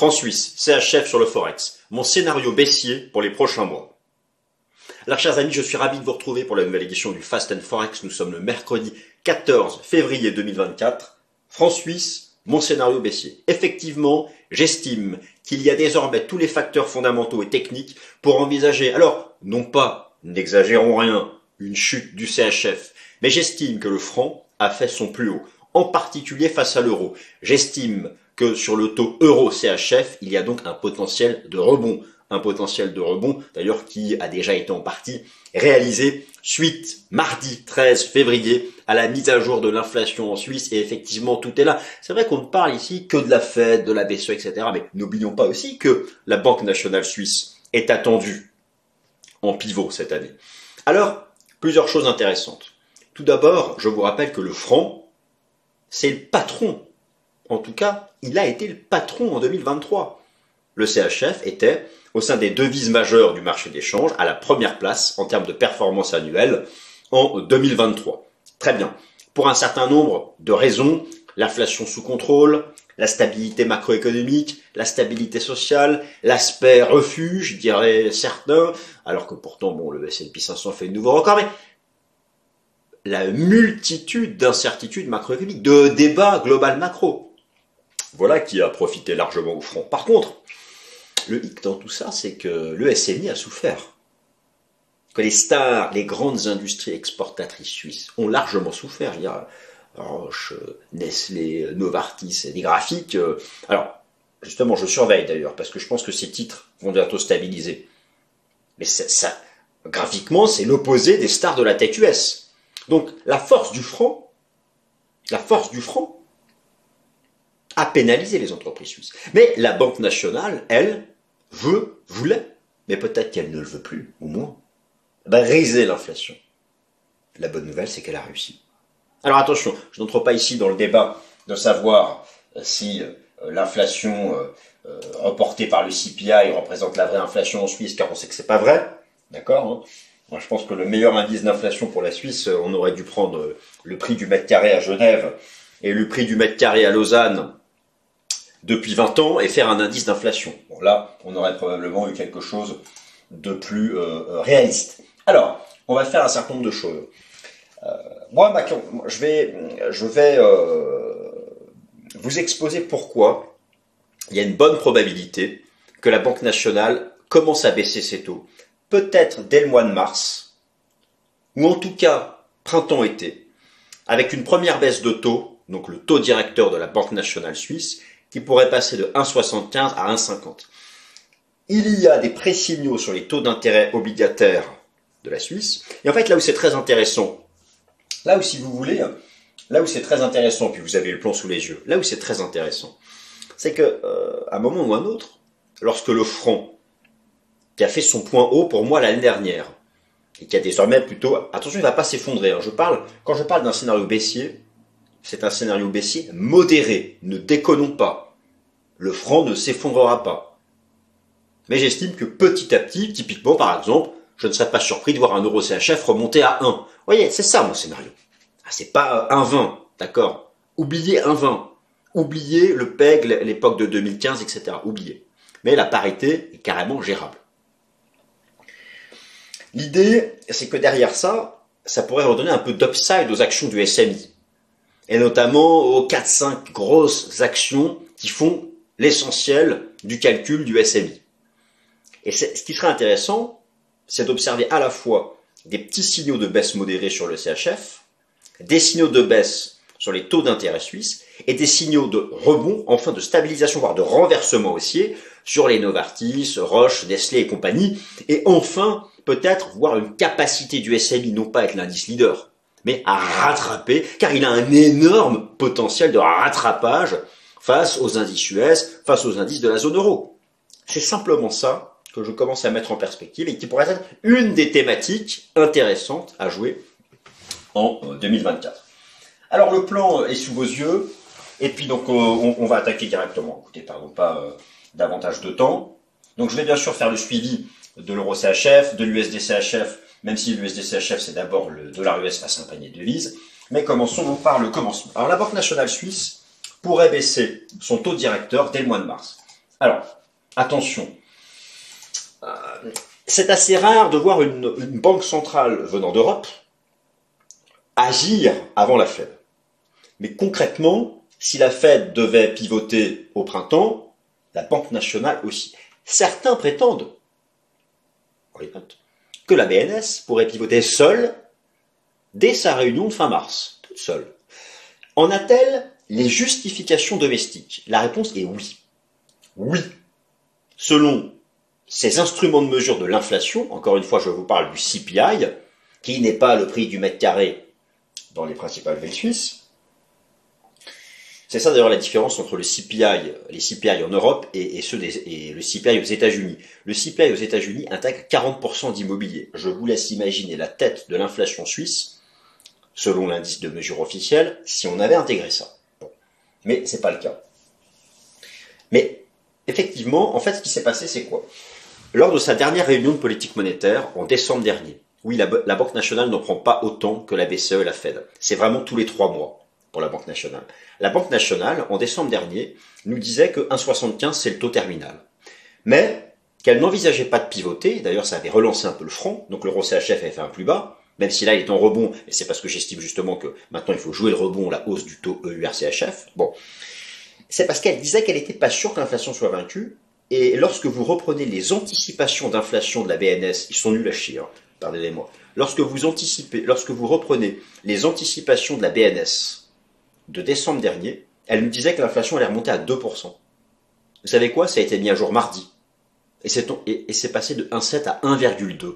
France-Suisse, CHF sur le Forex, mon scénario baissier pour les prochains mois. Alors chers amis, je suis ravi de vous retrouver pour la nouvelle édition du Fast and Forex. Nous sommes le mercredi 14 février 2024. France-Suisse, mon scénario baissier. Effectivement, j'estime qu'il y a désormais tous les facteurs fondamentaux et techniques pour envisager, alors non pas, n'exagérons rien, une chute du CHF, mais j'estime que le franc a fait son plus haut, en particulier face à l'euro. J'estime que sur le taux euro-CHF, il y a donc un potentiel de rebond. Un potentiel de rebond, d'ailleurs, qui a déjà été en partie réalisé suite, mardi 13 février, à la mise à jour de l'inflation en Suisse. Et effectivement, tout est là. C'est vrai qu'on ne parle ici que de la Fed, de la BCE, etc. Mais n'oublions pas aussi que la Banque nationale suisse est attendue en pivot cette année. Alors, plusieurs choses intéressantes. Tout d'abord, je vous rappelle que le franc, c'est le patron en tout cas, il a été le patron en 2023. Le CHF était, au sein des devises majeures du marché d'échange, à la première place en termes de performance annuelle en 2023. Très bien. Pour un certain nombre de raisons, l'inflation sous contrôle, la stabilité macroéconomique, la stabilité sociale, l'aspect refuge, dirais certains, alors que pourtant, bon, le S&P 500 fait de nouveau record, mais la multitude d'incertitudes macroéconomiques, de débats global macro. Voilà qui a profité largement au front. Par contre, le hic dans tout ça, c'est que le SMI a souffert. Que les stars, les grandes industries exportatrices suisses ont largement souffert. Il y a Roche, Nestlé, Novartis, des graphiques. Euh, alors, justement, je surveille d'ailleurs, parce que je pense que ces titres vont bientôt stabiliser. Mais ça, graphiquement, c'est l'opposé des stars de la tech US. Donc, la force du franc, la force du franc, à pénaliser les entreprises suisses. Mais la Banque nationale, elle, veut, voulait, mais peut-être qu'elle ne le veut plus, au moins, briser l'inflation. La bonne nouvelle, c'est qu'elle a réussi. Alors attention, je n'entre pas ici dans le débat de savoir euh, si euh, l'inflation euh, reportée par le CPI représente la vraie inflation en Suisse, car on sait que c'est pas vrai. D'accord hein. Moi, je pense que le meilleur indice d'inflation pour la Suisse, on aurait dû prendre le prix du mètre carré à Genève et le prix du mètre carré à Lausanne depuis 20 ans et faire un indice d'inflation. Là, on aurait probablement eu quelque chose de plus euh, euh, réaliste. Alors, on va faire un certain nombre de choses. Euh, moi, je vais vous exposer pourquoi il y a une bonne probabilité que la Banque nationale commence à baisser ses taux, peut-être dès le mois de mars, ou en tout cas printemps-été, avec une première baisse de taux, donc le taux directeur de la Banque nationale suisse, qui pourrait passer de 1,75 à 1,50. Il y a des pré-signaux sur les taux d'intérêt obligataires de la Suisse. Et en fait, là où c'est très intéressant, là où si vous voulez, là où c'est très intéressant, puis vous avez le plan sous les yeux, là où c'est très intéressant, c'est que euh, à un moment ou un autre, lorsque le franc, qui a fait son point haut pour moi l'année dernière, et qui a désormais plutôt, attention, il ne va pas s'effondrer. Hein. Je parle, quand je parle d'un scénario baissier, c'est un scénario baissier modéré. Ne déconnons pas. Le franc ne s'effondrera pas. Mais j'estime que petit à petit, typiquement par exemple, je ne serais pas surpris de voir un euro CHF remonter à 1. Vous voyez, c'est ça mon scénario. Ah, c'est pas un 20, d'accord Oubliez un 20. Oubliez le PEG, l'époque de 2015, etc. Oubliez. Mais la parité est carrément gérable. L'idée, c'est que derrière ça, ça pourrait redonner un peu d'upside aux actions du SMI et notamment aux 4-5 grosses actions qui font l'essentiel du calcul du SMI. Et ce qui serait intéressant, c'est d'observer à la fois des petits signaux de baisse modérée sur le CHF, des signaux de baisse sur les taux d'intérêt suisses et des signaux de rebond, enfin de stabilisation, voire de renversement haussier sur les Novartis, Roche, Nestlé et compagnie, et enfin peut-être voir une capacité du SMI, non pas être l'indice leader, mais à rattraper, car il a un énorme potentiel de rattrapage face aux indices US, face aux indices de la zone euro. C'est simplement ça que je commence à mettre en perspective et qui pourrait être une des thématiques intéressantes à jouer en 2024. Euh, Alors le plan est sous vos yeux, et puis donc euh, on, va attaquer directement. Écoutez, pardon pas euh, davantage de temps. Donc je vais bien sûr faire le suivi de l'euro CHF, de l'USD CHF même si l'USDCHF c'est d'abord le dollar US face à un panier de devises. Mais commençons par le commencement. Alors la Banque nationale suisse pourrait baisser son taux directeur dès le mois de mars. Alors, attention. Euh, c'est assez rare de voir une, une banque centrale venant d'Europe agir avant la Fed. Mais concrètement, si la Fed devait pivoter au printemps, la Banque nationale aussi. Certains prétendent que la BNS pourrait pivoter seule dès sa réunion de fin mars, toute seule. En a-t-elle les justifications domestiques? La réponse est oui. Oui. Selon ces instruments de mesure de l'inflation, encore une fois je vous parle du CPI, qui n'est pas le prix du mètre carré dans les principales villes suisses, c'est ça d'ailleurs la différence entre le CPI, les CPI en Europe et, ceux des, le CPI aux États-Unis. Le CPI aux États-Unis intègre 40% d'immobilier. Je vous laisse imaginer la tête de l'inflation suisse, selon l'indice de mesure officiel, si on avait intégré ça. Bon. Mais c'est pas le cas. Mais effectivement, en fait, ce qui s'est passé, c'est quoi? Lors de sa dernière réunion de politique monétaire en décembre dernier, oui, la Banque nationale n'en prend pas autant que la BCE et la Fed. C'est vraiment tous les trois mois pour la Banque nationale. La Banque nationale, en décembre dernier, nous disait que 1,75 c'est le taux terminal. Mais qu'elle n'envisageait pas de pivoter, d'ailleurs ça avait relancé un peu le front, donc l'euro CHF avait fait un plus bas, même si là il est en rebond, et c'est parce que j'estime justement que maintenant il faut jouer le rebond, la hausse du taux EUR-CHF. Bon, c'est parce qu'elle disait qu'elle n'était pas sûre que l'inflation soit vaincue, et lorsque vous reprenez les anticipations d'inflation de la BNS, ils sont nuls à chier, hein, pardonnez-moi. Lorsque vous anticipez, lorsque vous reprenez les anticipations de la BNS de décembre dernier, elle nous disait que l'inflation allait remonter à 2%. Vous savez quoi? Ça a été mis à jour mardi. Et c'est passé de 1,7 à 1,2.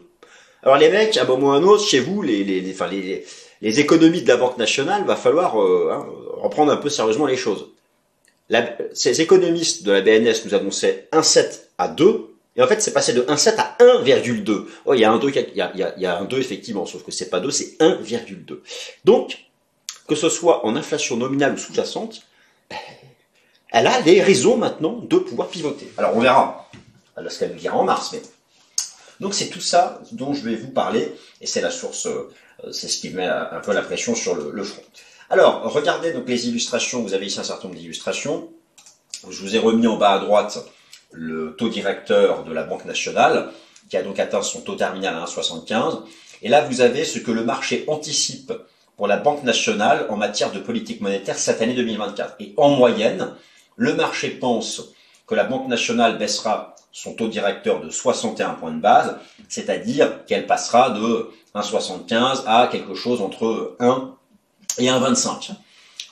Alors les mecs, à un moment ou à un autre, chez vous, les, les, les, les, économies de la Banque nationale, va falloir euh, hein, reprendre un peu sérieusement les choses. Ces économistes de la BNS nous annonçaient 1,7 à 2, et en fait c'est passé de 1,7 à 1,2. Oh, il y a un 2, il y a, il y a, il y a un 2 effectivement, sauf que c'est pas 2, c'est 1,2. Donc, que ce soit en inflation nominale ou sous-jacente, elle a les raisons maintenant de pouvoir pivoter. Alors on verra ce qu'elle nous dira en mars. Mais... Donc c'est tout ça dont je vais vous parler, et c'est la source, euh, c'est ce qui met un peu la pression sur le, front. Alors, regardez donc les illustrations, vous avez ici un certain nombre d'illustrations. Je vous ai remis en bas à droite le taux directeur de la Banque nationale, qui a donc atteint son taux terminal à 1,75. Et là, vous avez ce que le marché anticipe pour la Banque nationale en matière de politique monétaire cette année 2024. Et en moyenne, le marché pense que la Banque nationale baissera son taux directeur de 61 points de base, c'est-à-dire qu'elle passera de 1,75 à quelque chose entre 1 et 1,25.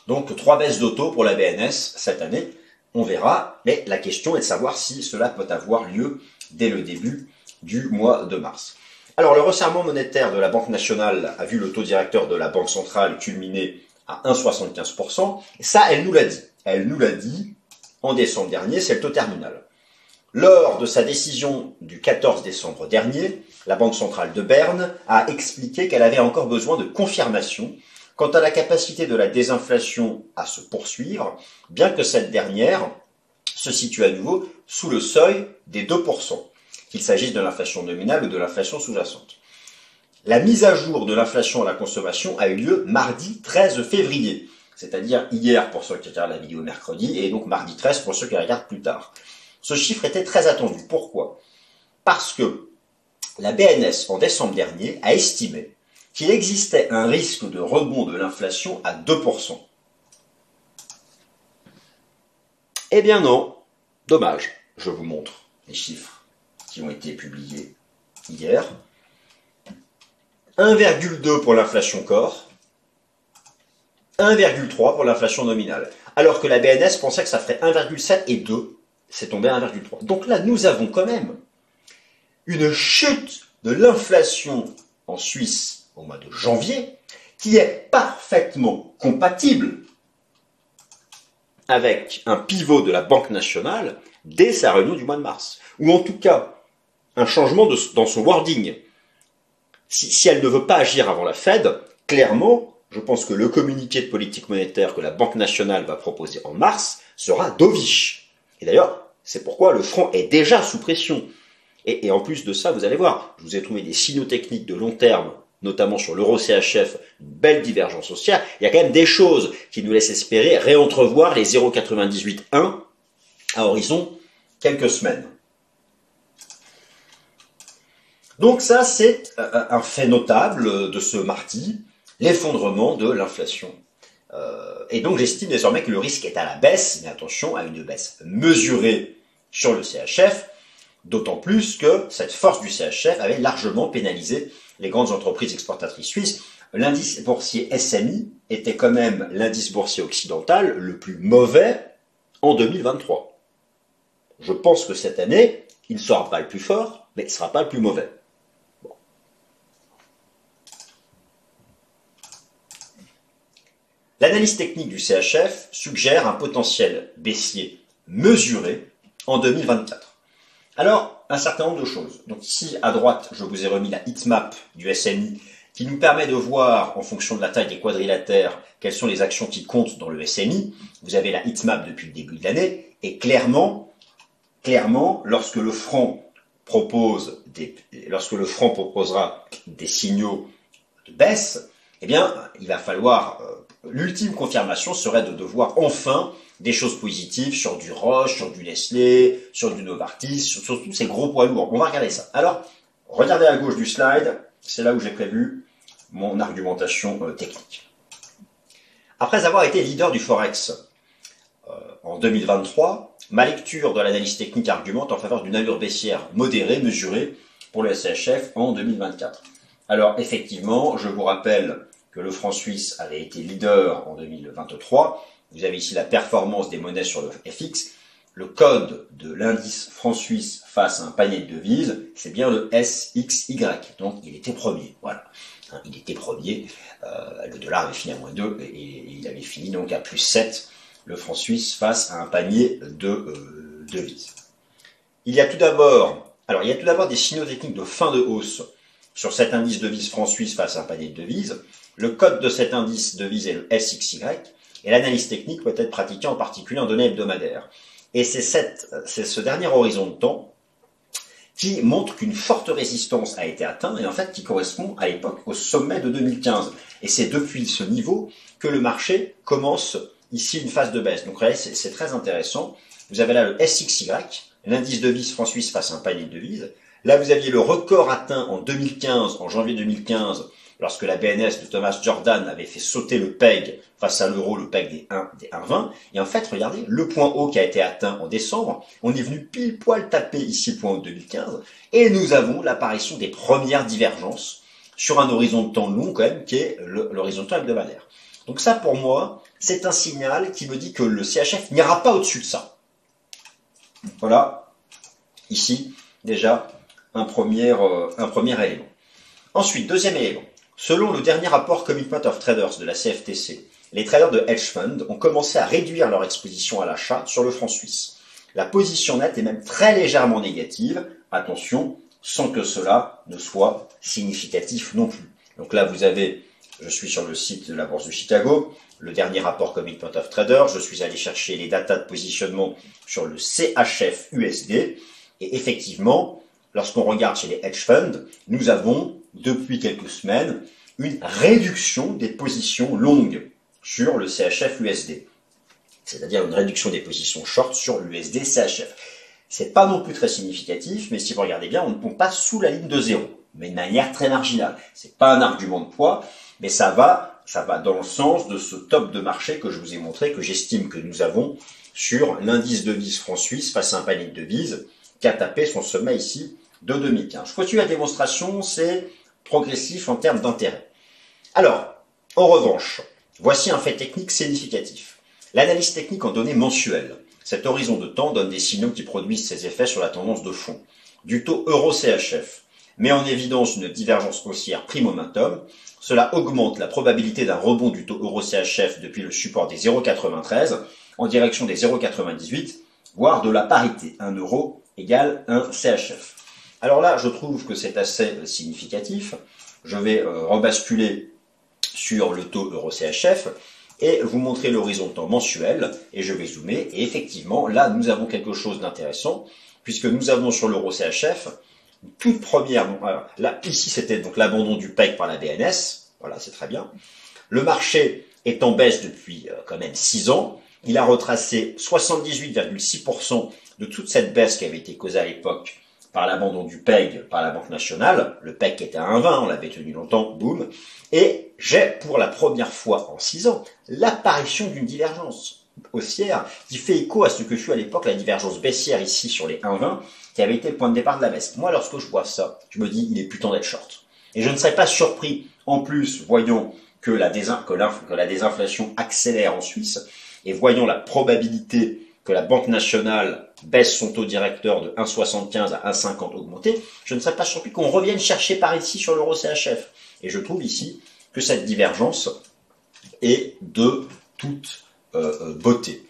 Donc trois baisses de pour la BNS cette année, on verra, mais la question est de savoir si cela peut avoir lieu dès le début du mois de mars. Alors, le resserrement monétaire de la Banque nationale a vu le taux directeur de la Banque centrale culminer à 1,75%. Et ça, elle nous l'a dit. Elle nous l'a dit en décembre dernier, c'est le taux terminal. Lors de sa décision du 14 décembre dernier, la Banque centrale de Berne a expliqué qu'elle avait encore besoin de confirmation quant à la capacité de la désinflation à se poursuivre, bien que cette dernière se situe à nouveau sous le seuil des 2% qu'il s'agisse de l'inflation nominale ou de l'inflation sous-jacente. La mise à jour de l'inflation à la consommation a eu lieu mardi 13 février, c'est-à-dire hier pour ceux qui regardent la vidéo mercredi, et donc mardi 13 pour ceux qui regardent plus tard. Ce chiffre était très attendu. Pourquoi? Parce que la BNS, en décembre dernier, a estimé qu'il existait un risque de rebond de l'inflation à 2%. Eh bien non, dommage, je vous montre les chiffres qui ont été publiés hier. 1,2 pour l'inflation corps, 1,3 pour l'inflation nominale. Alors que la BNS pensait que ça ferait 1,7 et 2, c'est tombé à 1,3. Donc là, nous avons quand même une chute de l'inflation en Suisse au mois de janvier qui est parfaitement compatible avec un pivot de la Banque nationale dès sa réunion du mois de mars. Ou en tout cas, un changement dans son wording. Si, elle ne veut pas agir avant la Fed, clairement, je pense que le communiqué de politique monétaire que la Banque nationale va proposer en mars sera dovish. Et d'ailleurs, c'est pourquoi le franc est déjà sous pression. Et, en plus de ça, vous allez voir, je vous ai trouvé des signaux techniques de long terme, notamment sur l'euro CHF, une belle divergence haussière. Il y a quand même des choses qui nous laissent espérer réentrevoir les 0,98,1 à horizon quelques semaines. Donc ça, c'est euh, un fait notable de ce mardi, l'effondrement de l'inflation. Euh, et donc j'estime désormais que le risque est à la baisse, mais attention à une baisse mesurée sur le CHF, d'autant plus que cette force du CHF avait largement pénalisé les grandes entreprises exportatrices suisses. L'indice boursier SMI était quand même l'indice boursier occidental le plus mauvais en 2023. Je pense que cette année, il ne sera pas le plus fort, mais il ne sera pas le plus mauvais. L'analyse technique du CHF suggère un potentiel baissier mesuré en 2024. Alors, un certain nombre de choses. Donc ici, à droite, je vous ai remis la heatmap du SMI qui nous permet de voir, en fonction de la taille des quadrilatères, quelles sont les actions qui comptent dans le SMI. Vous avez la heatmap depuis le début de l'année, et clairement, clairement, lorsque le franc propose lorsque le franc proposera des signaux de baisse, eh bien, il va falloir euh, l'ultime confirmation serait de devoir enfin des choses positives sur du Roche, sur du Nestlé, sur du Novartis, sur, tous ces gros poids lourds. On va regarder ça. Alors, regardez à gauche du slide, c'est là où j'ai prévu mon argumentation euh, technique. Après avoir été leader du Forex euh, en 2023, ma lecture de l'analyse technique argumente en faveur d'une allure baissière modérée, mesurée pour le SHF en 2024. Alors effectivement, je vous rappelle que le franc suisse avait été leader en 2023. Vous avez ici la performance des monnaies sur le FX. Le code de l'indice franc suisse face à un panier de devises, c'est bien le SXY. Donc il était premier. Voilà. Il était premier. Euh, le dollar avait fini à moins 2 et, il avait fini donc à plus 7 le franc suisse face à un panier de euh, devises. Il y a tout d'abord, alors il y a tout d'abord des signaux techniques de fin de hausse sur cet indice devise franc suisse face à un panier de devises. Le code de cet indice devise est le SXY, et l'analyse technique peut être pratiquée en particulier en données hebdomadaires. Et c'est ce dernier horizon de temps qui montre qu'une forte résistance a été atteinte et en fait qui correspond à l'époque au sommet de 2015. Et c'est depuis ce niveau que le marché commence ici une phase de baisse. Donc c'est très intéressant. Vous avez là le SXY, l'indice de devise franc-suisse face à un panier de devises. Là, vous aviez le record atteint en 2015, en janvier 2015, lorsque la BNS de Thomas Jordan avait fait sauter le PEG face à l'euro, le PEG des 1, des 1,20. Et en fait, regardez, le point haut qui a été atteint en décembre, on est venu pile poil taper ici le point haut de 2015, et nous avons l'apparition des premières divergences sur un horizon de temps long quand même, qui est l'horizon de temps hebdomadaire. Donc ça, pour moi, c'est un signal qui me dit que le CHF n'ira pas au-dessus de ça. Voilà, ici, déjà, un premier, euh, un premier élément. Ensuite, deuxième élément. Selon le dernier rapport Commitment of Traders de la CFTC, les traders de hedge fund ont commencé à réduire leur exposition à l'achat sur le franc suisse. La position nette est même très légèrement négative, attention, sans que cela ne soit significatif non plus. Donc là, vous avez, je suis sur le site de la Bourse de Chicago, le dernier rapport Commitment of Traders, je suis allé chercher les datas de positionnement sur le CHF USD, et effectivement, lorsqu'on regarde chez les hedge funds, nous avons depuis quelques semaines une réduction des positions longues sur le CHF USD. C'est-à-dire une réduction des positions short sur l'USD CHF. C'est pas non plus très significatif, mais si vous regardez bien, on, passe sous la ligne de zéro, mais de manière très marginale. C'est pas un argument de poids, mais ça va, ça va dans le sens de ce top de marché que je vous ai montré, que j'estime que nous avons sur l'indice de devise franc-suisse face à un panier de devises qui a tapé son sommet ici de 2015. Je continue la démonstration, c'est progressif en termes d'intérêt. Alors, en revanche, voici un fait technique significatif. L'analyse technique en données mensuelles. Cet horizon de temps donne des signaux qui produisent ces effets sur la tendance de fond. Du taux euro-CHF met en évidence une divergence haussière prime momentum. Cela augmente la probabilité d'un rebond du taux euro-CHF depuis le support des 0,93 en direction des 0,98, voire de la parité. 1 euro égale 1 CHF. Alors là, je trouve que c'est assez significatif. Je vais euh, rebasculer sur le taux euro-CHF et vous montrer l'horizon temps mensuel et je vais zoomer. Et effectivement là nous avons quelque chose d'intéressant puisque nous avons sur l'euro-CHF toute première là ici c'était donc l'abandon du PEC par la BNS voilà c'est très bien. Le marché est en baisse depuis euh, quand même 6 ans. Il a retracé 78,6% de toute cette baisse qui avait été causée à l'époque par l'abandon du PEG par la Banque nationale, le PEG était à 1,20, on l'avait tenu longtemps, boum, et j'ai pour la première fois en 6 ans l'apparition d'une divergence haussière qui fait écho à ce que fut à l'époque la divergence baissière ici sur les 1,20 qui avait été le point de départ de la baisse. Moi, lorsque je vois ça, je me dis, il est plus temps d'être short. Et je ne serais pas surpris, en plus, voyons que la, que la désinflation accélère en Suisse, et voyons la probabilité que la Banque nationale baisse son taux directeur de 1,75 à 1,50 augmenté, je ne serais pas surpris qu'on revienne chercher par ici sur l'euro CHF. Et je trouve ici que cette divergence est de toute euh, euh, beauté.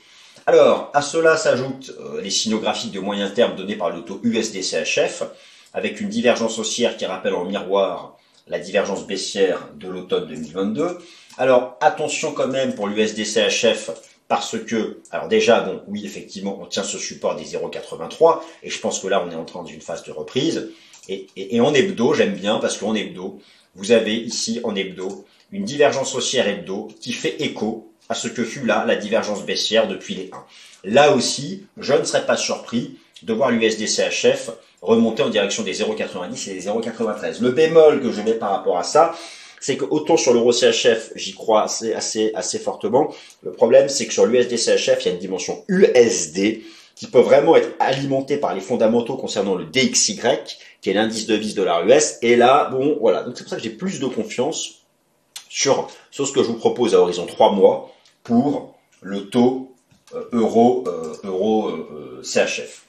Alors, à cela s'ajoutent euh, les signaux de moyen terme donnés par le taux USD-CHF, avec une divergence haussière qui rappelle en miroir la divergence baissière de l'automne 2022. Alors, attention quand même pour l'USD-CHF, parce que, alors déjà, bon, oui, effectivement, on tient ce support des 0,83, et je pense que là, on est en train d'une phase de reprise. Et, en hebdo, j'aime bien, parce qu'en hebdo, vous avez ici, en hebdo, une divergence haussière hebdo qui fait écho à ce que fut là la divergence baissière depuis les 1. Là aussi, je ne serais pas surpris de voir l'USD-CHF remonter en direction des 0,90 et des 0,93. Le bémol que je mets par rapport à ça, c'est que autant sur l'euro CHF, j'y crois assez, assez, assez fortement. Le problème, c'est que sur l'USD CHF, il y a une dimension USD qui peut vraiment être alimentée par les fondamentaux concernant le DXY, qui est l'indice de vis dollar US. Et là, bon, voilà. Donc c'est pour ça que j'ai plus de confiance sur, sur ce que je vous propose à horizon 3 mois pour le taux euh, euro, euh, euro euh, CHF.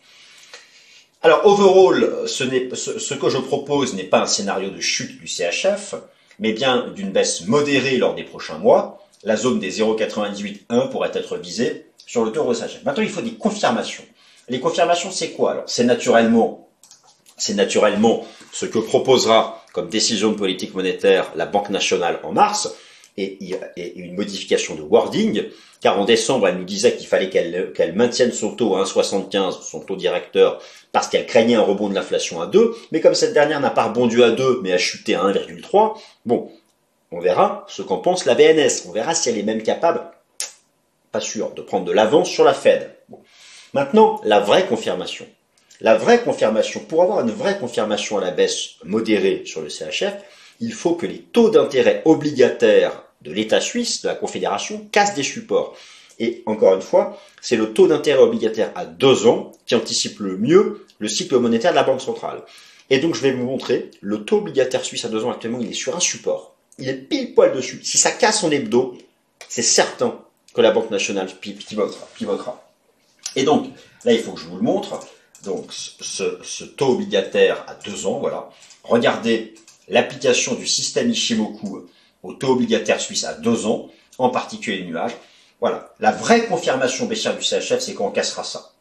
Alors, overall, ce, ce, ce que je propose n'est pas un scénario de chute du CHF, mais bien d'une baisse modérée lors des prochains mois. La zone des 0,98,1 pourrait être visée sur le taux euro Maintenant, il faut des confirmations. Les confirmations, c'est quoi Alors, c'est naturellement, c'est naturellement ce que proposera comme décision de politique monétaire la Banque nationale en mars et, une modification de wording, car en décembre, elle nous disait qu'il fallait qu'elle maintienne son taux à 1,75, son taux directeur, parce qu'elle craignait un rebond de l'inflation à 2, mais comme cette dernière n'a pas rebondi à 2, mais a chuté à 1,3, bon, on verra ce qu'en pense la BNS, on verra si elle est même capable, pas sûr, de prendre de l'avance sur la Fed. Maintenant, la vraie confirmation. La vraie confirmation, pour avoir une vraie confirmation à la baisse modérée sur le CHF, il faut que les taux d'intérêt obligataires de l'État suisse, de la Confédération, cassent des supports. Et encore une fois, c'est le taux d'intérêt obligataire à deux ans qui anticipe le mieux le cycle monétaire de la Banque centrale. Et donc je vais vous montrer, le taux obligataire suisse à deux ans actuellement, il est sur un support. Il est pile poil dessus. Si ça casse en hebdo, c'est certain que la Banque nationale pivotera. Et donc, là, il faut que je vous le montre. Donc, ce taux obligataire à deux ans, voilà. Regardez l'application du système Ishimoku au taux obligataire suisse à deux ans, en particulier les nuages. Voilà. La vraie confirmation baissière du CHF, c'est quand on cassera ça.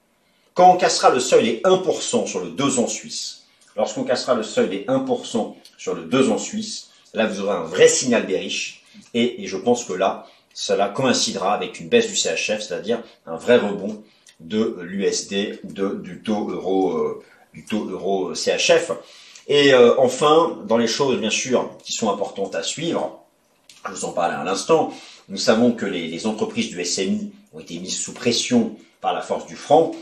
Quand on cassera le seuil des 1% sur le 2 ans suisse, lorsqu'on cassera le seuil des 1% sur le 2 ans suisse, là vous aurez un vrai signal bearish et, et je pense que là, cela coïncidera avec une baisse du CHF, c'est-à-dire un vrai rebond de l'USD, du taux euro, euh, du taux euro CHF. Et euh, enfin, dans les choses bien sûr qui sont importantes à suivre, je vous en parlais à l'instant, nous savons que les, entreprises du SMI ont été mises sous pression par la force du franc,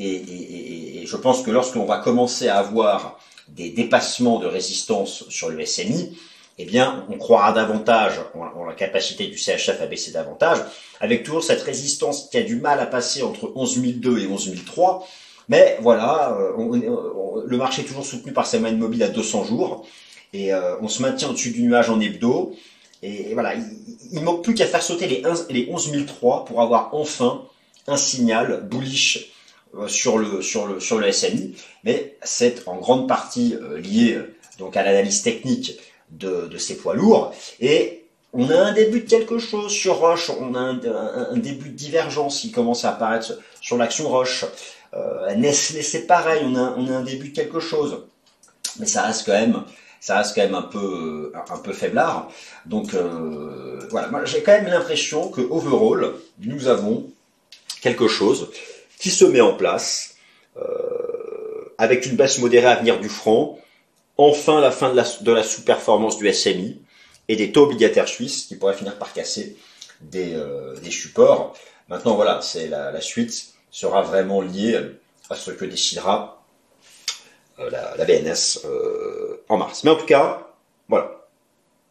et, je pense que lorsqu'on va commencer à avoir des dépassements de résistance sur le SMI, eh bien, on croira davantage en, la capacité du CHF à baisser davantage, avec toujours cette résistance qui a du mal à passer entre 11002 et 11003, mais voilà, euh, le marché est toujours soutenu par ces moyennes mobiles à 200 jours. Et euh, on se maintient au-dessus du nuage en hebdo. Et, voilà, il, ne manque plus qu'à faire sauter les, 11, les 11003 pour avoir enfin un signal bullish euh, sur le, SMI. Mais c'est en grande partie lié donc à l'analyse technique de, de ces poids lourds. Et on a un début de quelque chose sur Roche, on a un, un début de divergence qui commence à apparaître sur l'action Roche. Euh, Nestlé, c'est pareil, on a, un début de quelque chose, mais ça reste quand même, ça reste quand même un peu, faiblard. Donc euh, voilà, j'ai quand même l'impression que overall, nous avons quelque chose qui se met en place euh, avec une baisse modérée à venir du franc, enfin la fin de la, sous-performance du SMI et des taux obligataires suisses qui pourraient finir par casser des, euh, supports. Maintenant voilà, c'est la suite sera vraiment lié à ce que décidera euh, la, BNS euh, en mars. Mais en tout cas, voilà.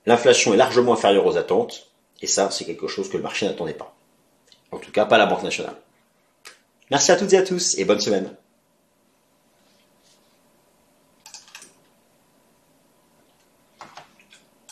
L'inflation est largement inférieure aux attentes, et ça, c'est quelque chose que le marché n'attendait pas. En tout cas, pas la Banque nationale. Merci à toutes et à tous, et bonne semaine.